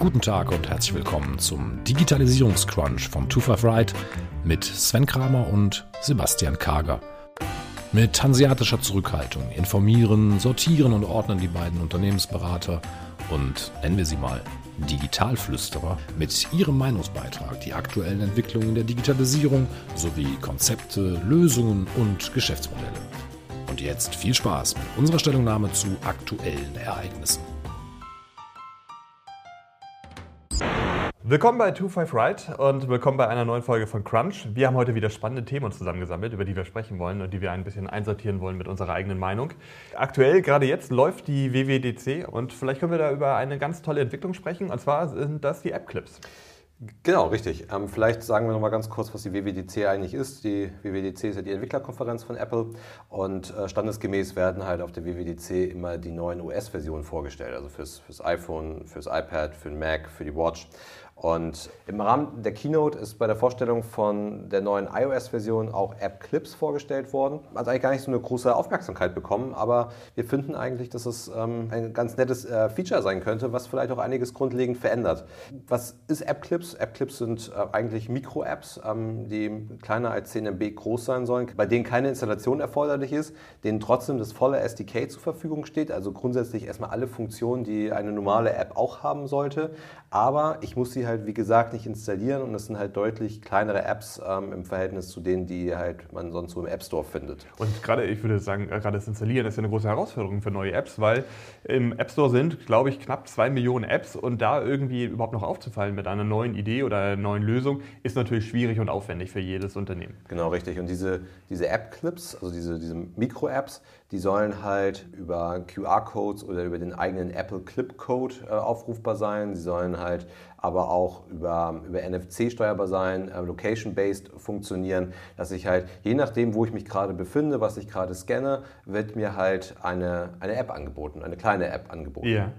Guten Tag und herzlich willkommen zum Digitalisierungscrunch von 25 Right mit Sven Kramer und Sebastian Kager. Mit hanseatischer Zurückhaltung informieren, sortieren und ordnen die beiden Unternehmensberater und nennen wir sie mal Digitalflüsterer mit ihrem Meinungsbeitrag die aktuellen Entwicklungen der Digitalisierung sowie Konzepte, Lösungen und Geschäftsmodelle. Und jetzt viel Spaß mit unserer Stellungnahme zu aktuellen Ereignissen. Willkommen bei 25 Right und willkommen bei einer neuen Folge von Crunch. Wir haben heute wieder spannende Themen zusammengesammelt, über die wir sprechen wollen und die wir ein bisschen einsortieren wollen mit unserer eigenen Meinung. Aktuell, gerade jetzt, läuft die WWDC und vielleicht können wir da über eine ganz tolle Entwicklung sprechen und zwar sind das die App-Clips. Genau, richtig. Ähm, vielleicht sagen wir noch mal ganz kurz, was die WWDC eigentlich ist. Die WWDC ist ja die Entwicklerkonferenz von Apple und äh, standesgemäß werden halt auf der WWDC immer die neuen OS-Versionen vorgestellt, also fürs, fürs iPhone, fürs iPad, für den Mac, für die Watch. Und im Rahmen der Keynote ist bei der Vorstellung von der neuen iOS-Version auch App Clips vorgestellt worden. Hat eigentlich gar nicht so eine große Aufmerksamkeit bekommen, aber wir finden eigentlich, dass es ähm, ein ganz nettes äh, Feature sein könnte, was vielleicht auch einiges grundlegend verändert. Was ist App Clips? App Clips sind äh, eigentlich Mikro-Apps, ähm, die kleiner als 10 MB groß sein sollen, bei denen keine Installation erforderlich ist, denen trotzdem das volle SDK zur Verfügung steht, also grundsätzlich erstmal alle Funktionen, die eine normale App auch haben sollte. Aber ich muss sie halt, wie gesagt, nicht installieren und es sind halt deutlich kleinere Apps ähm, im Verhältnis zu denen, die halt man sonst so im App Store findet. Und gerade, ich würde sagen, gerade das Installieren ist ja eine große Herausforderung für neue Apps, weil im App Store sind, glaube ich, knapp zwei Millionen Apps und da irgendwie überhaupt noch aufzufallen mit einer neuen Idee oder einer neuen Lösung, ist natürlich schwierig und aufwendig für jedes Unternehmen. Genau, richtig. Und diese, diese App-Clips, also diese, diese Mikro-Apps, die sollen halt über QR-Codes oder über den eigenen Apple Clip-Code äh, aufrufbar sein. Sie sollen halt aber auch über, über NFC steuerbar sein, äh, location-based funktionieren, dass ich halt, je nachdem, wo ich mich gerade befinde, was ich gerade scanne, wird mir halt eine, eine App angeboten, eine kleine App angeboten. Ja.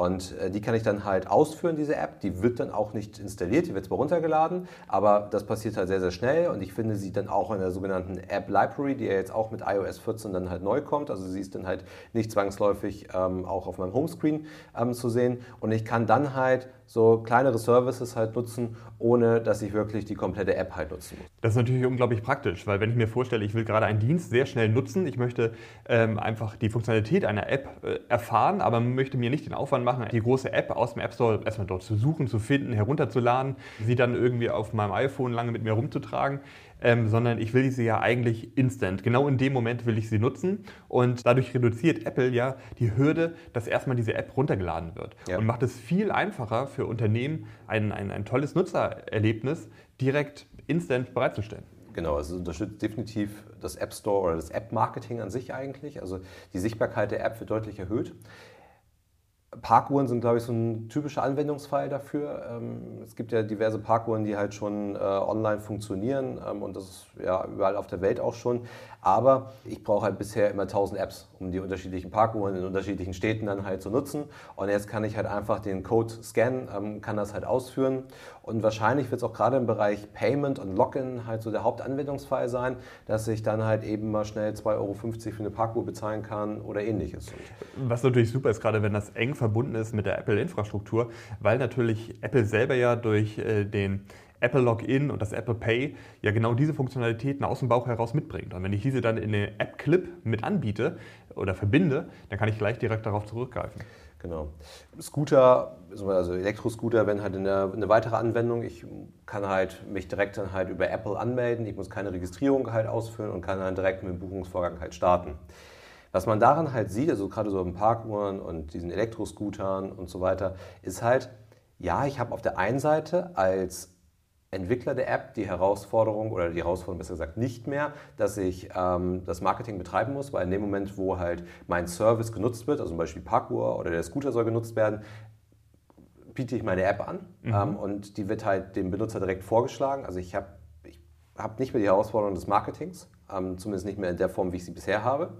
Und äh, die kann ich dann halt ausführen, diese App. Die wird dann auch nicht installiert, die wird zwar runtergeladen, aber das passiert halt sehr, sehr schnell und ich finde sie dann auch in der sogenannten App Library, die ja jetzt auch mit iOS 14 dann halt neu kommt. Also sie ist dann halt nicht zwangsläufig ähm, auch auf meinem Homescreen ähm, zu sehen und ich kann dann halt so kleinere Services halt nutzen, ohne dass ich wirklich die komplette App halt nutzen muss. Das ist natürlich unglaublich praktisch, weil wenn ich mir vorstelle, ich will gerade einen Dienst sehr schnell nutzen, ich möchte ähm, einfach die Funktionalität einer App äh, erfahren, aber möchte mir nicht den Aufwand machen, die große App aus dem App Store erstmal dort zu suchen, zu finden, herunterzuladen, sie dann irgendwie auf meinem iPhone lange mit mir rumzutragen ähm, sondern ich will sie ja eigentlich instant. Genau in dem Moment will ich sie nutzen und dadurch reduziert Apple ja die Hürde, dass erstmal diese App runtergeladen wird ja. und macht es viel einfacher für Unternehmen, ein, ein, ein tolles Nutzererlebnis direkt instant bereitzustellen. Genau, also es unterstützt definitiv das App Store oder das App-Marketing an sich eigentlich. Also die Sichtbarkeit der App wird deutlich erhöht. Parkuhren sind, glaube ich, so ein typischer Anwendungsfall dafür. Ähm, es gibt ja diverse Parkuhren, die halt schon äh, online funktionieren ähm, und das ist ja überall auf der Welt auch schon. Aber ich brauche halt bisher immer 1000 Apps, um die unterschiedlichen Parkuhren in unterschiedlichen Städten dann halt zu nutzen. Und jetzt kann ich halt einfach den Code scannen, ähm, kann das halt ausführen. Und wahrscheinlich wird es auch gerade im Bereich Payment und Login halt so der Hauptanwendungsfall sein, dass ich dann halt eben mal schnell 2,50 Euro für eine Parkuhr bezahlen kann oder ähnliches. Was natürlich super ist, gerade wenn das eng verbunden ist mit der Apple-Infrastruktur, weil natürlich Apple selber ja durch äh, den Apple Login und das Apple Pay ja genau diese Funktionalitäten aus dem Bauch heraus mitbringt. Und wenn ich diese dann in eine App Clip mit anbiete oder verbinde, dann kann ich gleich direkt darauf zurückgreifen. Genau. Scooter, also Elektroscooter, wenn halt eine, eine, weitere Anwendung. Ich kann halt mich direkt dann halt über Apple anmelden. Ich muss keine Registrierung halt ausführen und kann dann direkt mit dem Buchungsvorgang halt starten. Was man daran halt sieht, also gerade so im Parkuhren und diesen Elektroscootern und so weiter, ist halt, ja, ich habe auf der einen Seite als Entwickler der App die Herausforderung oder die Herausforderung besser gesagt nicht mehr, dass ich ähm, das Marketing betreiben muss, weil in dem Moment, wo halt mein Service genutzt wird, also zum Beispiel Parkour oder der Scooter soll genutzt werden, biete ich meine App an mhm. ähm, und die wird halt dem Benutzer direkt vorgeschlagen. Also ich habe ich hab nicht mehr die Herausforderung des Marketings, ähm, zumindest nicht mehr in der Form, wie ich sie bisher habe.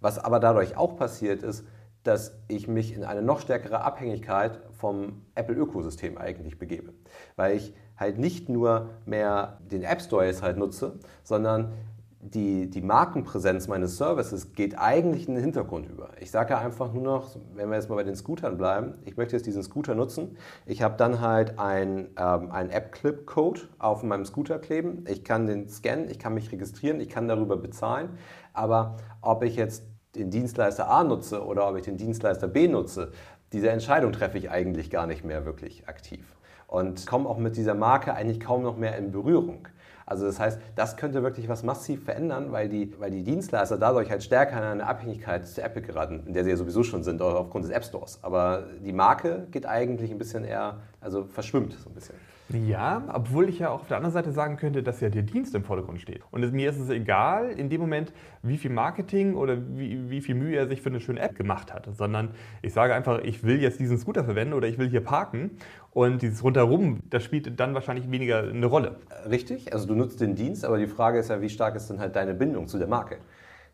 Was aber dadurch auch passiert ist, dass ich mich in eine noch stärkere Abhängigkeit vom Apple-Ökosystem eigentlich begebe. Weil ich halt nicht nur mehr den App Store jetzt halt nutze, sondern die, die Markenpräsenz meines Services geht eigentlich in den Hintergrund über. Ich sage ja einfach nur noch, wenn wir jetzt mal bei den Scootern bleiben, ich möchte jetzt diesen Scooter nutzen. Ich habe dann halt ein, ähm, ein App-Clip-Code auf meinem Scooter kleben. Ich kann den scannen, ich kann mich registrieren, ich kann darüber bezahlen. Aber ob ich jetzt den Dienstleister A nutze oder ob ich den Dienstleister B nutze, diese Entscheidung treffe ich eigentlich gar nicht mehr wirklich aktiv. Und komme auch mit dieser Marke eigentlich kaum noch mehr in Berührung. Also das heißt, das könnte wirklich was massiv verändern, weil die, weil die Dienstleister dadurch halt stärker in eine Abhängigkeit zu Apple geraten, in der sie ja sowieso schon sind, aufgrund des App Stores. Aber die Marke geht eigentlich ein bisschen eher, also verschwimmt so ein bisschen. Ja, obwohl ich ja auch auf der anderen Seite sagen könnte, dass ja der Dienst im Vordergrund steht. Und mir ist es egal, in dem Moment, wie viel Marketing oder wie, wie viel Mühe er sich für eine schöne App gemacht hat, sondern ich sage einfach, ich will jetzt diesen Scooter verwenden oder ich will hier parken und dieses Rundherum, das spielt dann wahrscheinlich weniger eine Rolle. Richtig, also du nutzt den Dienst, aber die Frage ist ja, wie stark ist denn halt deine Bindung zu der Marke?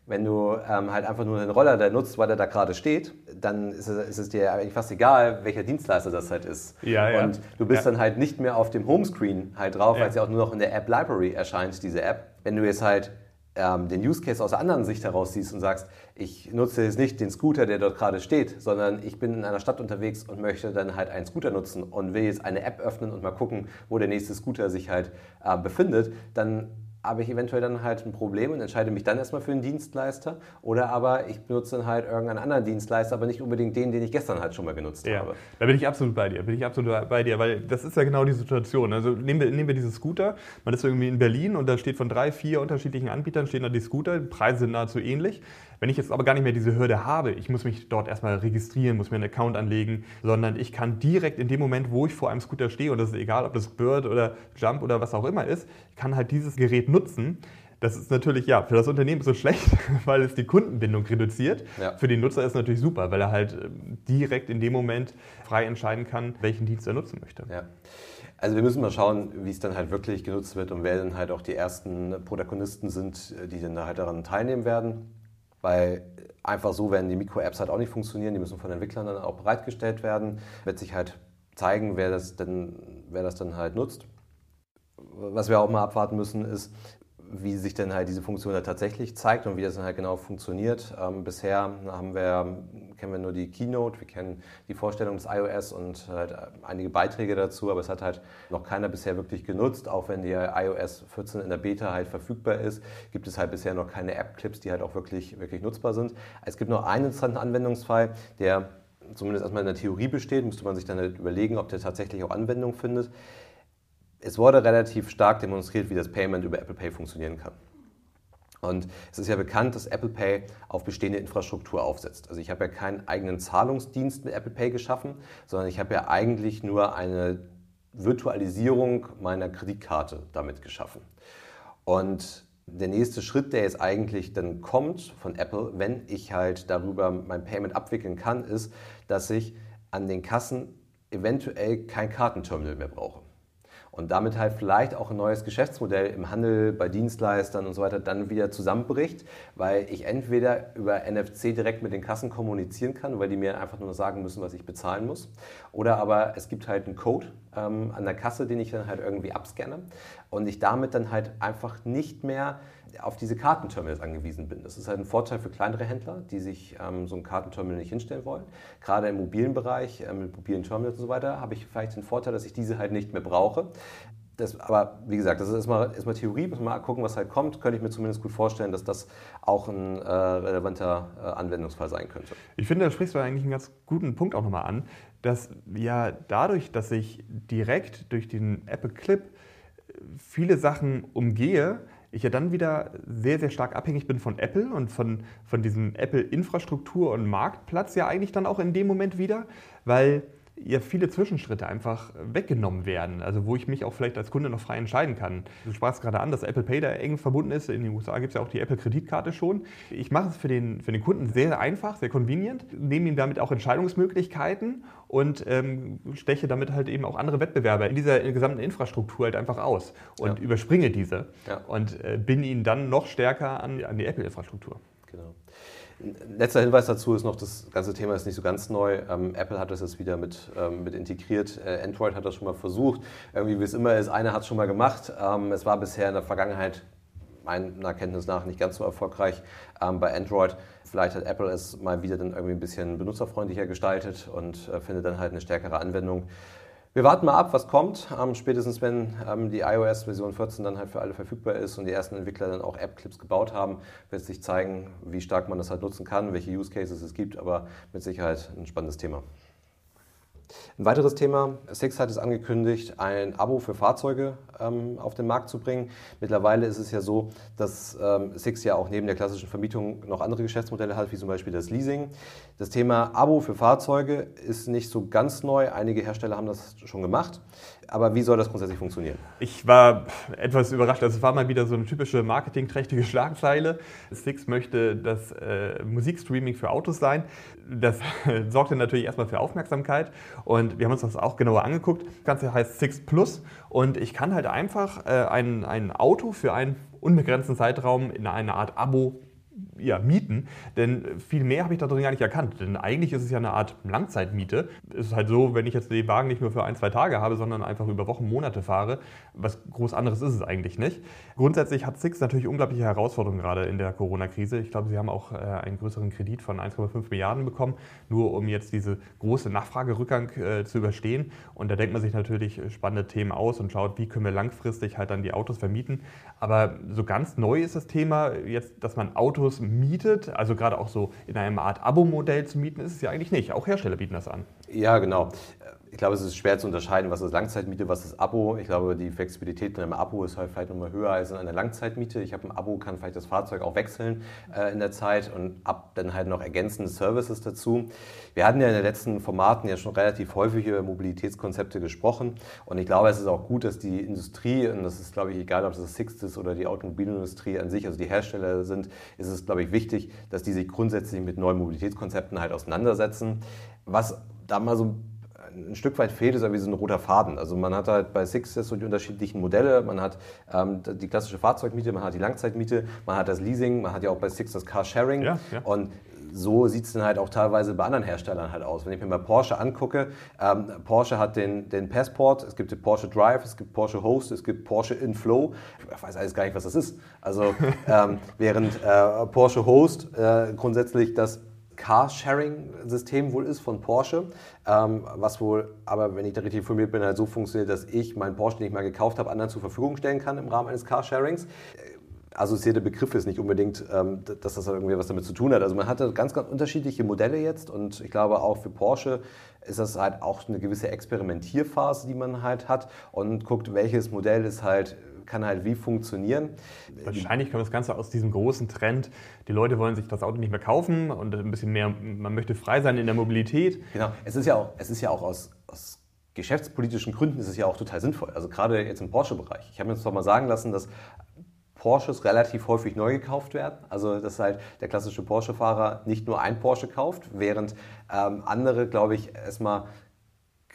Wenn du ähm, halt einfach nur den Roller da nutzt, weil er da gerade steht, dann ist es, ist es, dir eigentlich fast egal, welcher Dienstleister das halt ist. Ja, ja. Und du bist ja. dann halt nicht mehr auf dem Homescreen halt drauf, weil es ja auch nur noch in der App Library erscheint, diese App. Wenn du jetzt halt ähm, den Use Case aus der anderen Sicht heraus siehst und sagst, ich nutze jetzt nicht den Scooter, der dort gerade steht, sondern ich bin in einer Stadt unterwegs und möchte dann halt einen Scooter nutzen und will jetzt eine App öffnen und mal gucken, wo der nächste Scooter sich halt äh, befindet, dann habe ich eventuell dann halt ein Problem und entscheide mich dann erstmal für einen Dienstleister. Oder aber ich benutze dann halt irgendeinen anderen Dienstleister, aber nicht unbedingt den, den ich gestern halt schon mal genutzt ja, habe. Da bin ich absolut bei dir. Bin ich absolut bei dir, weil das ist ja genau die Situation. Also nehmen wir, nehmen wir diesen Scooter. Man ist irgendwie in Berlin und da steht von drei, vier unterschiedlichen Anbietern stehen da die Scooter. Die Preise sind nahezu ähnlich. Wenn ich jetzt aber gar nicht mehr diese Hürde habe, ich muss mich dort erstmal registrieren, muss mir einen Account anlegen, sondern ich kann direkt in dem Moment, wo ich vor einem Scooter stehe, und das ist egal, ob das Bird oder Jump oder was auch immer ist, kann halt dieses Gerät nutzen. Das ist natürlich ja für das Unternehmen so schlecht, weil es die Kundenbindung reduziert. Ja. Für den Nutzer ist es natürlich super, weil er halt ähm, direkt in dem Moment frei entscheiden kann, welchen Dienst er nutzen möchte. Ja. Also wir müssen mal schauen, wie es dann halt wirklich genutzt wird und wer dann halt auch die ersten Protagonisten sind, die dann halt daran teilnehmen werden weil einfach so werden die Mikro-Apps halt auch nicht funktionieren. Die müssen von Entwicklern dann auch bereitgestellt werden. Wird sich halt zeigen, wer das, denn, wer das dann halt nutzt. Was wir auch mal abwarten müssen, ist, wie sich denn halt diese Funktion da tatsächlich zeigt und wie das dann halt genau funktioniert. Ähm, bisher haben wir, kennen wir nur die Keynote, wir kennen die Vorstellung des iOS und halt einige Beiträge dazu, aber es hat halt noch keiner bisher wirklich genutzt. Auch wenn die iOS 14 in der Beta halt verfügbar ist, gibt es halt bisher noch keine App-Clips, die halt auch wirklich, wirklich nutzbar sind. Es gibt noch einen interessanten Anwendungsfall, der zumindest erstmal in der Theorie besteht, müsste man sich dann halt überlegen, ob der tatsächlich auch Anwendung findet es wurde relativ stark demonstriert, wie das Payment über Apple Pay funktionieren kann. Und es ist ja bekannt, dass Apple Pay auf bestehende Infrastruktur aufsetzt. Also ich habe ja keinen eigenen Zahlungsdienst mit Apple Pay geschaffen, sondern ich habe ja eigentlich nur eine Virtualisierung meiner Kreditkarte damit geschaffen. Und der nächste Schritt, der jetzt eigentlich dann kommt von Apple, wenn ich halt darüber mein Payment abwickeln kann, ist, dass ich an den Kassen eventuell kein Kartenterminal mehr brauche und damit halt vielleicht auch ein neues Geschäftsmodell im Handel, bei Dienstleistern und so weiter dann wieder zusammenbricht, weil ich entweder über NFC direkt mit den Kassen kommunizieren kann, weil die mir einfach nur sagen müssen, was ich bezahlen muss, oder aber es gibt halt einen Code ähm, an der Kasse, den ich dann halt irgendwie abscanne und ich damit dann halt einfach nicht mehr auf diese Kartenterminals angewiesen bin. Das ist halt ein Vorteil für kleinere Händler, die sich ähm, so ein Kartenterminal nicht hinstellen wollen. Gerade im mobilen Bereich, äh, mit mobilen Terminals und so weiter, habe ich vielleicht den Vorteil, dass ich diese halt nicht mehr brauche. Das, aber wie gesagt, das ist erstmal, erstmal Theorie, müssen wir mal gucken, was halt kommt. Könnte ich mir zumindest gut vorstellen, dass das auch ein äh, relevanter äh, Anwendungsfall sein könnte. Ich finde, da sprichst du eigentlich einen ganz guten Punkt auch nochmal an, dass ja dadurch, dass ich direkt durch den Apple Clip viele Sachen umgehe, ich ja dann wieder sehr, sehr stark abhängig bin von Apple und von, von diesem Apple-Infrastruktur und Marktplatz ja eigentlich dann auch in dem Moment wieder, weil ja viele Zwischenschritte einfach weggenommen werden, also wo ich mich auch vielleicht als Kunde noch frei entscheiden kann. Du sprachst gerade an, dass Apple Pay da eng verbunden ist. In den USA gibt es ja auch die Apple Kreditkarte schon. Ich mache es für den, für den Kunden sehr einfach, sehr convenient, nehme ihm damit auch Entscheidungsmöglichkeiten und ähm, steche damit halt eben auch andere Wettbewerber in dieser gesamten Infrastruktur halt einfach aus und ja. überspringe diese ja. und äh, bin ihnen dann noch stärker an, an die Apple-Infrastruktur. Genau. Letzter Hinweis dazu ist noch, das ganze Thema ist nicht so ganz neu. Ähm, Apple hat das jetzt wieder mit, ähm, mit integriert. Äh, Android hat das schon mal versucht. Irgendwie, wie es immer ist, einer hat es schon mal gemacht. Ähm, es war bisher in der Vergangenheit meiner Kenntnis nach nicht ganz so erfolgreich ähm, bei Android. Vielleicht hat Apple es mal wieder dann irgendwie ein bisschen benutzerfreundlicher gestaltet und äh, findet dann halt eine stärkere Anwendung. Wir warten mal ab, was kommt. Ähm, spätestens wenn ähm, die iOS-Version 14 dann halt für alle verfügbar ist und die ersten Entwickler dann auch App-Clips gebaut haben, wird sich zeigen, wie stark man das halt nutzen kann, welche Use Cases es gibt, aber mit Sicherheit ein spannendes Thema. Ein weiteres Thema, Six hat es angekündigt, ein Abo für Fahrzeuge ähm, auf den Markt zu bringen. Mittlerweile ist es ja so, dass ähm, Six ja auch neben der klassischen Vermietung noch andere Geschäftsmodelle hat, wie zum Beispiel das Leasing. Das Thema Abo für Fahrzeuge ist nicht so ganz neu. Einige Hersteller haben das schon gemacht. Aber wie soll das grundsätzlich funktionieren? Ich war etwas überrascht. Also es war mal wieder so eine typische marketingträchtige Schlagzeile. Six möchte das äh, Musikstreaming für Autos sein. Das sorgte natürlich erstmal für Aufmerksamkeit und wir haben uns das auch genauer angeguckt. Das Ganze heißt Six Plus und ich kann halt einfach äh, ein, ein Auto für einen unbegrenzten Zeitraum in einer Art Abo ja, mieten. Denn viel mehr habe ich da drin gar nicht erkannt. Denn eigentlich ist es ja eine Art Langzeitmiete. Es ist halt so, wenn ich jetzt den Wagen nicht nur für ein, zwei Tage habe, sondern einfach über Wochen, Monate fahre, was groß anderes ist es eigentlich nicht. Grundsätzlich hat Six natürlich unglaubliche Herausforderungen gerade in der Corona-Krise. Ich glaube, sie haben auch äh, einen größeren Kredit von 1,5 Milliarden bekommen, nur um jetzt diese große Nachfragerückgang äh, zu überstehen. Und da denkt man sich natürlich spannende Themen aus und schaut, wie können wir langfristig halt dann die Autos vermieten. Aber so ganz neu ist das Thema jetzt, dass man Autos mietet, also gerade auch so in einer Art Abo-Modell zu mieten, ist es ja eigentlich nicht. Auch Hersteller bieten das an. Ja, genau. Ich glaube, es ist schwer zu unterscheiden, was ist Langzeitmiete, was ist Abo. Ich glaube, die Flexibilität in einem Abo ist halt vielleicht nochmal höher als in einer Langzeitmiete. Ich habe ein Abo, kann vielleicht das Fahrzeug auch wechseln äh, in der Zeit und ab dann halt noch ergänzende Services dazu. Wir hatten ja in den letzten Formaten ja schon relativ häufig über Mobilitätskonzepte gesprochen und ich glaube, es ist auch gut, dass die Industrie, und das ist, glaube ich, egal, ob es das Sixt ist oder die Automobilindustrie an sich, also die Hersteller sind, ist es, glaube ich, wichtig, dass die sich grundsätzlich mit neuen Mobilitätskonzepten halt auseinandersetzen. Was da mal so ein Stück weit fehlt, ist irgendwie so ein roter Faden. Also man hat halt bei Six so die unterschiedlichen Modelle, man hat ähm, die klassische Fahrzeugmiete, man hat die Langzeitmiete, man hat das Leasing, man hat ja auch bei Six das Carsharing. Ja, ja. Und so sieht es dann halt auch teilweise bei anderen Herstellern halt aus. Wenn ich mir mal Porsche angucke, ähm, Porsche hat den, den Passport, es gibt den Porsche Drive, es gibt Porsche Host, es gibt Porsche Inflow. Ich weiß alles gar nicht, was das ist. Also ähm, während äh, Porsche Host äh, grundsätzlich das Carsharing-System wohl ist von Porsche, ähm, was wohl, aber wenn ich da richtig informiert bin, halt so funktioniert, dass ich meinen Porsche, den ich mal gekauft habe, anderen zur Verfügung stellen kann im Rahmen eines Carsharings. Assoziierte Begriff ist nicht unbedingt, ähm, dass das irgendwie was damit zu tun hat. Also man hatte ganz, ganz unterschiedliche Modelle jetzt und ich glaube auch für Porsche ist das halt auch eine gewisse Experimentierphase, die man halt hat und guckt, welches Modell ist halt kann halt wie funktionieren. Wahrscheinlich kommt das Ganze aus diesem großen Trend. Die Leute wollen sich das Auto nicht mehr kaufen und ein bisschen mehr, man möchte frei sein in der Mobilität. Genau, es ist ja auch, es ist ja auch aus, aus geschäftspolitischen Gründen ist es ja auch total sinnvoll. Also gerade jetzt im Porsche-Bereich. Ich habe mir jetzt doch mal sagen lassen, dass Porsches relativ häufig neu gekauft werden. Also dass halt der klassische Porsche-Fahrer nicht nur ein Porsche kauft, während ähm, andere, glaube ich, erstmal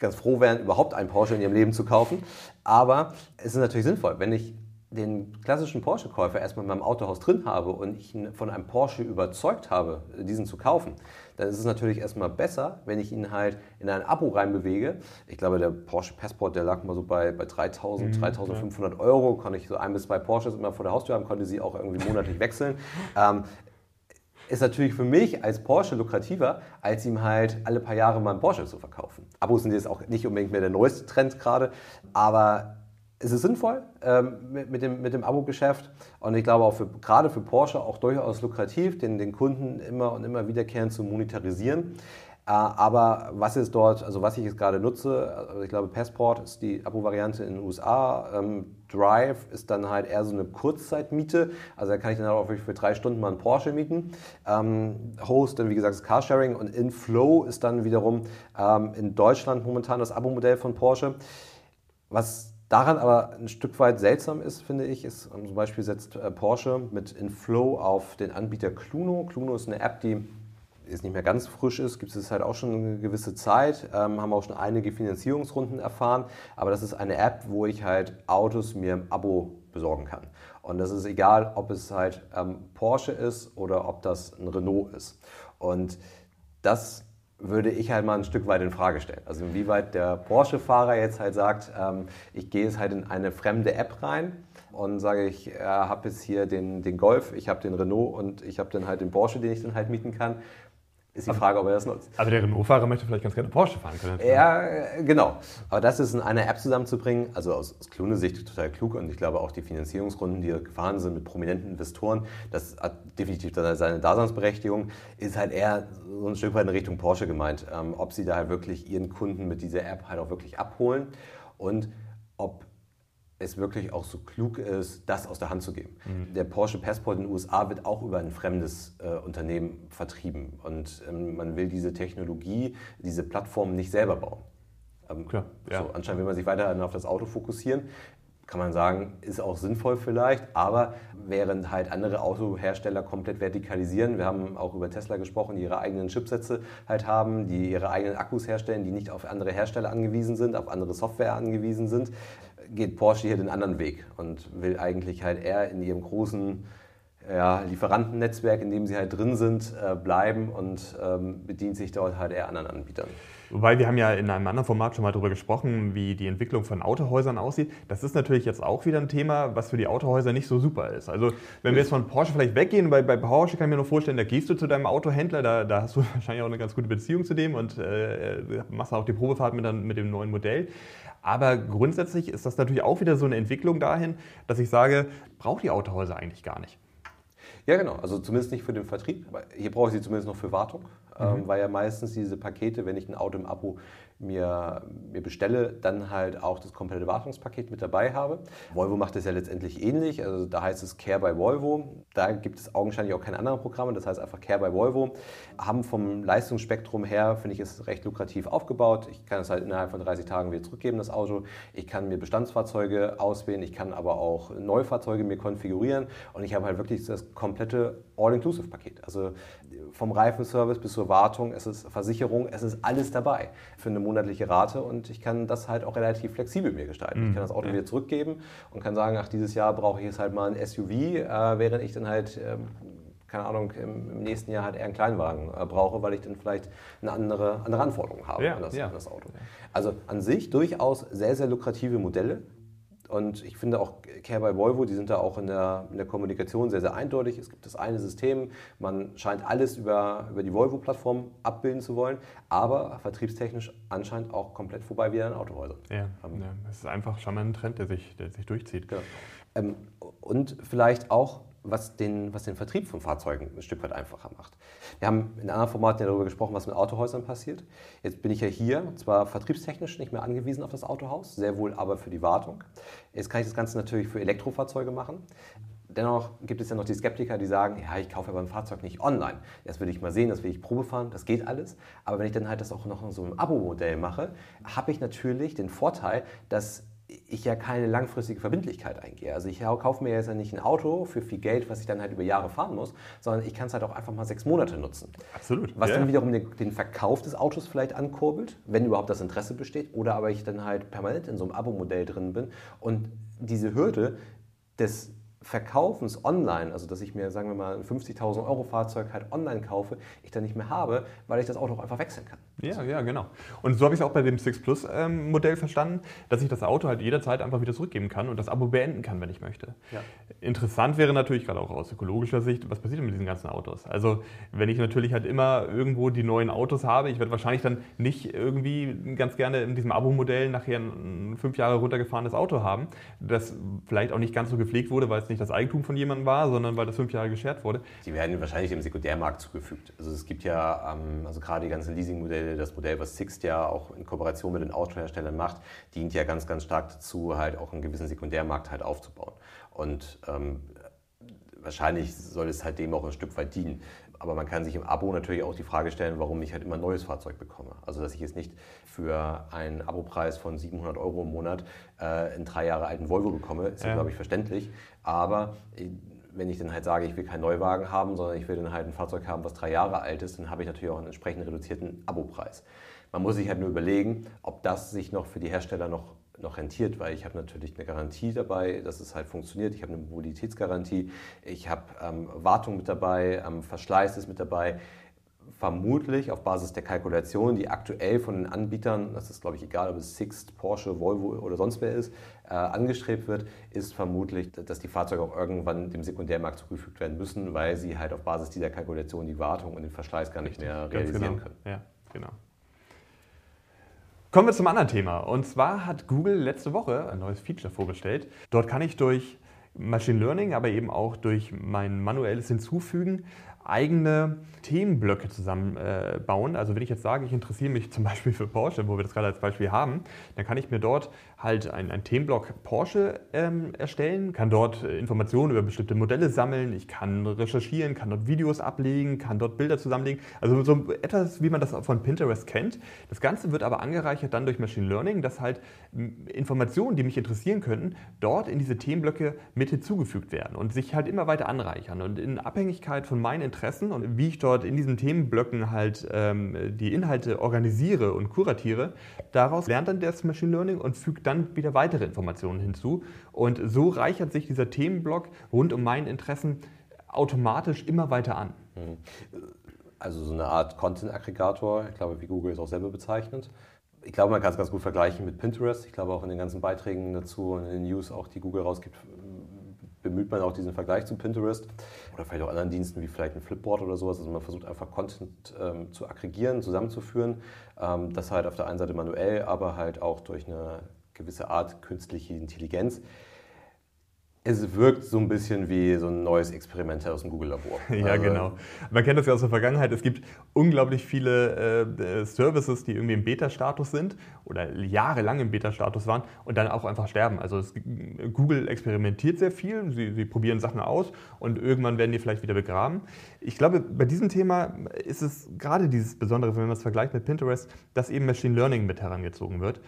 ganz froh wären, überhaupt einen Porsche in ihrem Leben zu kaufen. Aber es ist natürlich sinnvoll, wenn ich den klassischen Porsche-Käufer erstmal in meinem Autohaus drin habe und ich ihn von einem Porsche überzeugt habe, diesen zu kaufen, dann ist es natürlich erstmal besser, wenn ich ihn halt in ein Abo reinbewege. Ich glaube, der Porsche Passport, der lag mal so bei, bei 3.000, mhm, 3.500 Euro. Kann ich so ein bis zwei Porsches immer vor der Haustür haben, konnte sie auch irgendwie monatlich wechseln. Ähm, ist natürlich für mich als Porsche lukrativer, als ihm halt alle paar Jahre mal einen Porsche zu verkaufen. Abos sind jetzt auch nicht unbedingt mehr der neueste Trend gerade, aber es ist sinnvoll ähm, mit, mit, dem, mit dem Abo-Geschäft und ich glaube auch für, gerade für Porsche auch durchaus lukrativ, den, den Kunden immer und immer wiederkehrend zu monetarisieren. Äh, aber was ist dort, also was ich jetzt gerade nutze, also ich glaube Passport ist die Abo-Variante in den USA, ähm, Drive ist dann halt eher so eine Kurzzeitmiete, also da kann ich dann auch für drei Stunden mal einen Porsche mieten. Ähm, Host dann wie gesagt das Carsharing und Inflow ist dann wiederum ähm, in Deutschland momentan das Abo-Modell von Porsche. Was daran aber ein Stück weit seltsam ist, finde ich, ist zum Beispiel setzt äh, Porsche mit Inflow auf den Anbieter Cluno. Cluno ist eine App, die jetzt nicht mehr ganz frisch ist, gibt es halt auch schon eine gewisse Zeit, ähm, haben auch schon einige Finanzierungsrunden erfahren, aber das ist eine App, wo ich halt Autos mir im Abo besorgen kann. Und das ist egal, ob es halt ähm, Porsche ist oder ob das ein Renault ist. Und das würde ich halt mal ein Stück weit in Frage stellen. Also inwieweit der Porsche-Fahrer jetzt halt sagt, ähm, ich gehe jetzt halt in eine fremde App rein, und sage ich, äh, habe jetzt hier den, den Golf, ich habe den Renault und ich habe dann halt den Porsche, den ich dann halt mieten kann. Ist die Frage, ob er das nutzt. Aber der Renault-Fahrer möchte vielleicht ganz gerne Porsche fahren können. Ja, genau. Aber das ist in einer App zusammenzubringen, also aus, aus Klune-Sicht total klug und ich glaube auch die Finanzierungsrunden, die gefahren sind mit prominenten Investoren, das hat definitiv seine Daseinsberechtigung, ist halt eher so ein Stück weit in Richtung Porsche gemeint. Ähm, ob sie da halt wirklich ihren Kunden mit dieser App halt auch wirklich abholen und ob es wirklich auch so klug ist, das aus der Hand zu geben. Mhm. Der Porsche Passport in den USA wird auch über ein fremdes äh, Unternehmen vertrieben und ähm, man will diese Technologie, diese Plattform nicht selber bauen. Ähm, Klar, ja. so, anscheinend will man sich weiter auf das Auto fokussieren kann man sagen, ist auch sinnvoll vielleicht, aber während halt andere Autohersteller komplett vertikalisieren, wir haben auch über Tesla gesprochen, die ihre eigenen Chipsätze halt haben, die ihre eigenen Akkus herstellen, die nicht auf andere Hersteller angewiesen sind, auf andere Software angewiesen sind, geht Porsche hier den anderen Weg und will eigentlich halt eher in ihrem großen ja, Lieferantennetzwerk, in dem sie halt drin sind, äh, bleiben und ähm, bedient sich dort halt eher anderen Anbietern. Wobei wir haben ja in einem anderen Format schon mal darüber gesprochen, wie die Entwicklung von Autohäusern aussieht. Das ist natürlich jetzt auch wieder ein Thema, was für die Autohäuser nicht so super ist. Also wenn wir jetzt von Porsche vielleicht weggehen, bei, bei Porsche kann ich mir nur vorstellen, da gehst du zu deinem Autohändler, da, da hast du wahrscheinlich auch eine ganz gute Beziehung zu dem und äh, machst auch die Probefahrt mit, mit dem neuen Modell. Aber grundsätzlich ist das natürlich auch wieder so eine Entwicklung dahin, dass ich sage, braucht die Autohäuser eigentlich gar nicht. Ja, genau. Also zumindest nicht für den Vertrieb. Hier brauche ich sie zumindest noch für Wartung, ähm, mhm. weil ja meistens diese Pakete, wenn ich ein Auto im Abo mir, mir bestelle, dann halt auch das komplette Wartungspaket mit dabei habe. Volvo macht das ja letztendlich ähnlich. Also da heißt es Care by Volvo. Da gibt es augenscheinlich auch keine anderen Programme. Das heißt einfach Care by Volvo. Haben vom Leistungsspektrum her, finde ich, es recht lukrativ aufgebaut. Ich kann es halt innerhalb von 30 Tagen wieder zurückgeben, das Auto. Ich kann mir Bestandsfahrzeuge auswählen. Ich kann aber auch Neufahrzeuge mir konfigurieren. Und ich habe halt wirklich das komplette All-Inclusive-Paket. Also vom Reifenservice bis zur Wartung, es ist Versicherung, es ist alles dabei für eine monatliche Rate und ich kann das halt auch relativ flexibel mir gestalten. Mhm. Ich kann das Auto wieder zurückgeben und kann sagen, ach, dieses Jahr brauche ich jetzt halt mal ein SUV, äh, während ich dann halt, ähm, keine Ahnung, im, im, nächsten Jahr halt eher einen Kleinwagen äh, brauche, weil ich dann vielleicht eine andere, andere Anforderung habe ja, an, das, ja. an das Auto. Also an sich durchaus sehr, sehr lukrative Modelle, und ich finde auch Care by Volvo, die sind da auch in der, in der Kommunikation sehr, sehr eindeutig. Es gibt das eine System, man scheint alles über, über die Volvo-Plattform abbilden zu wollen, aber vertriebstechnisch anscheinend auch komplett vorbei wie an Autohäusern. Ja, ähm, ja, das ist einfach schon mal ein Trend, der sich, der sich durchzieht. Genau. Ähm, und vielleicht auch was den, was den Vertrieb von Fahrzeugen ein Stück weit einfacher macht. Wir haben in anderen Formaten ja darüber gesprochen, was mit Autohäusern passiert. Jetzt bin ich ja hier, zwar vertriebstechnisch nicht mehr angewiesen auf das Autohaus, sehr wohl aber für die Wartung. Jetzt kann ich das Ganze natürlich für Elektrofahrzeuge machen. Dennoch gibt es ja noch die Skeptiker, die sagen, ja, ich kaufe aber ein Fahrzeug nicht online. Das will ich mal sehen, das will ich Probe fahren, das geht alles. Aber wenn ich dann halt das auch noch in so einem Abo-Modell mache, habe ich natürlich den Vorteil, dass ich ja keine langfristige Verbindlichkeit eingehe. Also ich kaufe mir jetzt ja nicht ein Auto für viel Geld, was ich dann halt über Jahre fahren muss, sondern ich kann es halt auch einfach mal sechs Monate nutzen. Absolut. Was ja. dann wiederum den Verkauf des Autos vielleicht ankurbelt, wenn überhaupt das Interesse besteht, oder aber ich dann halt permanent in so einem Abo-Modell drin bin und diese Hürde des Verkaufens online, also dass ich mir, sagen wir mal, ein 50.000 Euro Fahrzeug halt online kaufe, ich dann nicht mehr habe, weil ich das Auto auch einfach wechseln kann. Ja, ja, genau. Und so habe ich es auch bei dem Six Plus ähm, Modell verstanden, dass ich das Auto halt jederzeit einfach wieder zurückgeben kann und das Abo beenden kann, wenn ich möchte. Ja. Interessant wäre natürlich gerade auch aus ökologischer Sicht, was passiert mit diesen ganzen Autos? Also wenn ich natürlich halt immer irgendwo die neuen Autos habe, ich werde wahrscheinlich dann nicht irgendwie ganz gerne in diesem Abo-Modell nachher ein fünf Jahre runtergefahrenes Auto haben, das vielleicht auch nicht ganz so gepflegt wurde, weil es nicht das Eigentum von jemandem war, sondern weil das fünf Jahre geschert wurde. Die werden wahrscheinlich dem Sekundärmarkt zugefügt. Also es gibt ja, ähm, also gerade die ganzen Leasing-Modelle, das Modell, was Sixt ja auch in Kooperation mit den Autoherstellern macht, dient ja ganz, ganz stark dazu, halt auch einen gewissen Sekundärmarkt halt aufzubauen. Und ähm, wahrscheinlich soll es halt dem auch ein Stück weit dienen. Aber man kann sich im Abo natürlich auch die Frage stellen, warum ich halt immer ein neues Fahrzeug bekomme. Also dass ich jetzt nicht für einen Abopreis von 700 Euro im Monat äh, einen drei Jahre alten Volvo bekomme, ist ja, glaube ich, verständlich. Aber äh, wenn ich dann halt sage, ich will keinen Neuwagen haben, sondern ich will dann halt ein Fahrzeug haben, was drei Jahre alt ist, dann habe ich natürlich auch einen entsprechend reduzierten Abopreis. Man muss sich halt nur überlegen, ob das sich noch für die Hersteller noch, noch rentiert, weil ich habe natürlich eine Garantie dabei, dass es halt funktioniert. Ich habe eine Mobilitätsgarantie, ich habe ähm, Wartung mit dabei, ähm, Verschleiß ist mit dabei vermutlich auf Basis der Kalkulation, die aktuell von den Anbietern, das ist glaube ich egal, ob es Sixt, Porsche, Volvo oder sonst wer ist, äh, angestrebt wird, ist vermutlich, dass die Fahrzeuge auch irgendwann dem Sekundärmarkt zugefügt werden müssen, weil sie halt auf Basis dieser Kalkulation die Wartung und den Verschleiß gar nicht Richtig, mehr realisieren genau. können. Ja, genau. Kommen wir zum anderen Thema. Und zwar hat Google letzte Woche ein neues Feature vorgestellt. Dort kann ich durch Machine Learning, aber eben auch durch mein manuelles Hinzufügen eigene Themenblöcke zusammenbauen. also wenn ich jetzt sage, ich interessiere mich zum Beispiel für Porsche, wo wir das gerade als Beispiel haben, dann kann ich mir dort halt einen, einen Themenblock Porsche ähm, erstellen, kann dort äh, Informationen über bestimmte Modelle sammeln, ich kann recherchieren, kann dort Videos ablegen, kann dort Bilder zusammenlegen. Also so etwas, wie man das von Pinterest kennt. Das Ganze wird aber angereichert dann durch Machine Learning, dass halt Informationen, die mich interessieren könnten, dort in diese Themenblöcke mit hinzugefügt werden und sich halt immer weiter anreichern. Und in Abhängigkeit von meinen Interessen und wie ich dort in diesen Themenblöcken halt ähm, die Inhalte organisiere und kuratiere, daraus lernt dann das Machine Learning und fügt dann wieder weitere Informationen hinzu. Und so reichert sich dieser Themenblock rund um meine Interessen automatisch immer weiter an. Mhm. Also so eine Art Content-Aggregator, ich glaube, wie Google es auch selber bezeichnet. Ich glaube, man kann es ganz gut vergleichen mit Pinterest. Ich glaube auch in den ganzen Beiträgen dazu und in den News, auch die Google rausgibt, bemüht man auch diesen Vergleich zu Pinterest oder vielleicht auch anderen Diensten wie vielleicht ein Flipboard oder sowas. Also man versucht einfach Content ähm, zu aggregieren, zusammenzuführen. Ähm, das halt auf der einen Seite manuell, aber halt auch durch eine gewisse Art künstliche Intelligenz es wirkt so ein bisschen wie so ein neues Experiment aus dem Google-Labor. Ja, also, genau. Man kennt das ja aus der Vergangenheit. Es gibt unglaublich viele äh, Services, die irgendwie im Beta-Status sind oder jahrelang im Beta-Status waren und dann auch einfach sterben. Also es, Google experimentiert sehr viel, sie, sie probieren Sachen aus und irgendwann werden die vielleicht wieder begraben. Ich glaube, bei diesem Thema ist es gerade dieses Besondere, wenn man es vergleicht mit Pinterest, dass eben Machine Learning mit herangezogen wird.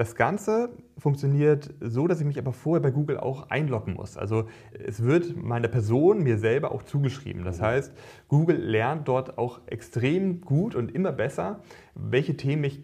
Das Ganze funktioniert so, dass ich mich aber vorher bei Google auch einloggen muss. Also es wird meiner Person, mir selber auch zugeschrieben. Das heißt, Google lernt dort auch extrem gut und immer besser, welche Themen mich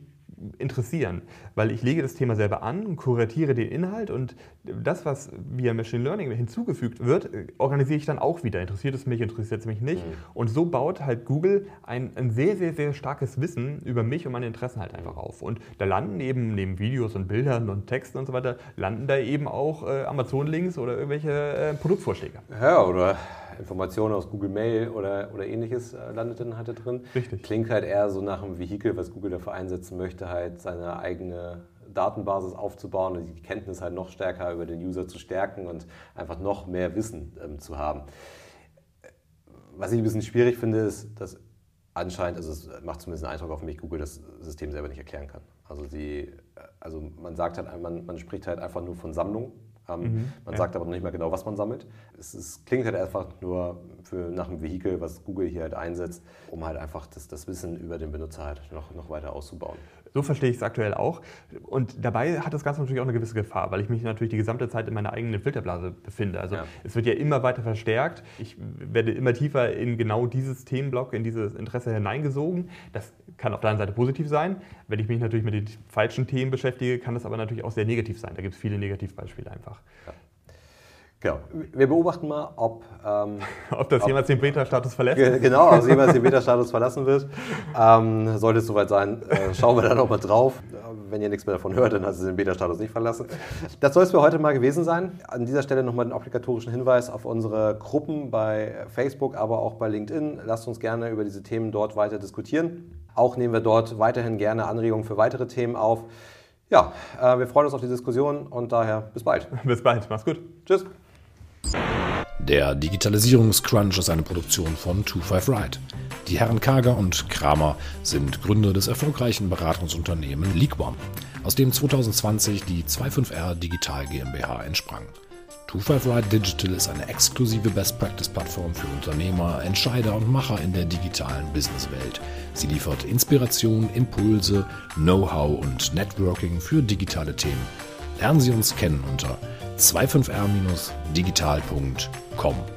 interessieren, weil ich lege das Thema selber an, kuratiere den Inhalt und das, was via Machine Learning hinzugefügt wird, organisiere ich dann auch wieder. Interessiert es mich, interessiert es mich nicht? Mhm. Und so baut halt Google ein, ein, sehr, sehr, sehr starkes Wissen über mich und meine Interessen halt einfach auf. Und da landen eben neben Videos und Bildern und Texten und so weiter, landen da eben auch äh, Amazon-Links oder irgendwelche äh, Produktvorschläge. Ja, oder Informationen aus Google Mail oder, oder ähnliches äh, landet dann halt da drin. Richtig. Klingt halt eher so nach einem Vehikel, was Google dafür einsetzen möchte, halt seine eigene Datenbasis aufzubauen und die Kenntnis halt noch stärker über den User zu stärken und einfach noch mehr Wissen ähm, zu haben. Was ich ein bisschen schwierig finde, ist, dass anscheinend, also es macht zumindest einen Eindruck auf mich, Google das System selber nicht erklären kann. Also, sie, äh, also man sagt halt, man, man spricht halt einfach nur von Sammlung ähm, mhm, man ja. sagt aber noch nicht mal genau, was man sammelt. Es, es, klingt halt einfach nur für, nach einem Vehikel, was Google hier halt einsetzt, um halt einfach das, das Wissen über den Benutzer halt noch, noch weiter auszubauen. So verstehe ich es aktuell auch. Und dabei hat das Ganze natürlich auch eine gewisse Gefahr, weil ich mich natürlich die gesamte Zeit in meiner eigenen Filterblase befinde. Also ja. es wird ja immer weiter verstärkt. Ich werde immer tiefer in genau dieses Themenblock, in dieses Interesse hineingesogen. Das kann auf der einen Seite positiv sein. Wenn ich mich natürlich mit den falschen Themen beschäftige, kann das aber natürlich auch sehr negativ sein. Da gibt es viele Negativbeispiele einfach. Ja. Genau. Wir beobachten mal, ob. Ähm, ob das ob, jemals den Beta-Status verlässt. Genau, ob es jemals den Beta-Status verlassen wird. Ähm, sollte es soweit sein, äh, schauen wir da nochmal drauf. Wenn ihr nichts mehr davon hört, dann hat es den Beta-Status nicht verlassen. Das soll es für heute mal gewesen sein. An dieser Stelle nochmal den obligatorischen Hinweis auf unsere Gruppen bei Facebook, aber auch bei LinkedIn. Lasst uns gerne über diese Themen dort weiter diskutieren. Auch nehmen wir dort weiterhin gerne Anregungen für weitere Themen auf. Ja, äh, wir freuen uns auf die Diskussion und daher bis bald. Bis bald, mach's gut. Tschüss. Der Digitalisierungscrunch ist eine Produktion von 25 Ride. Die Herren Kager und Kramer sind Gründer des erfolgreichen Beratungsunternehmens Leagueone, aus dem 2020 die 25R Digital GmbH entsprang. 25 Ride Digital ist eine exklusive Best-Practice-Plattform für Unternehmer, Entscheider und Macher in der digitalen Businesswelt. Sie liefert Inspiration, Impulse, Know-how und Networking für digitale Themen. Lernen Sie uns kennen unter 25r-digital.com.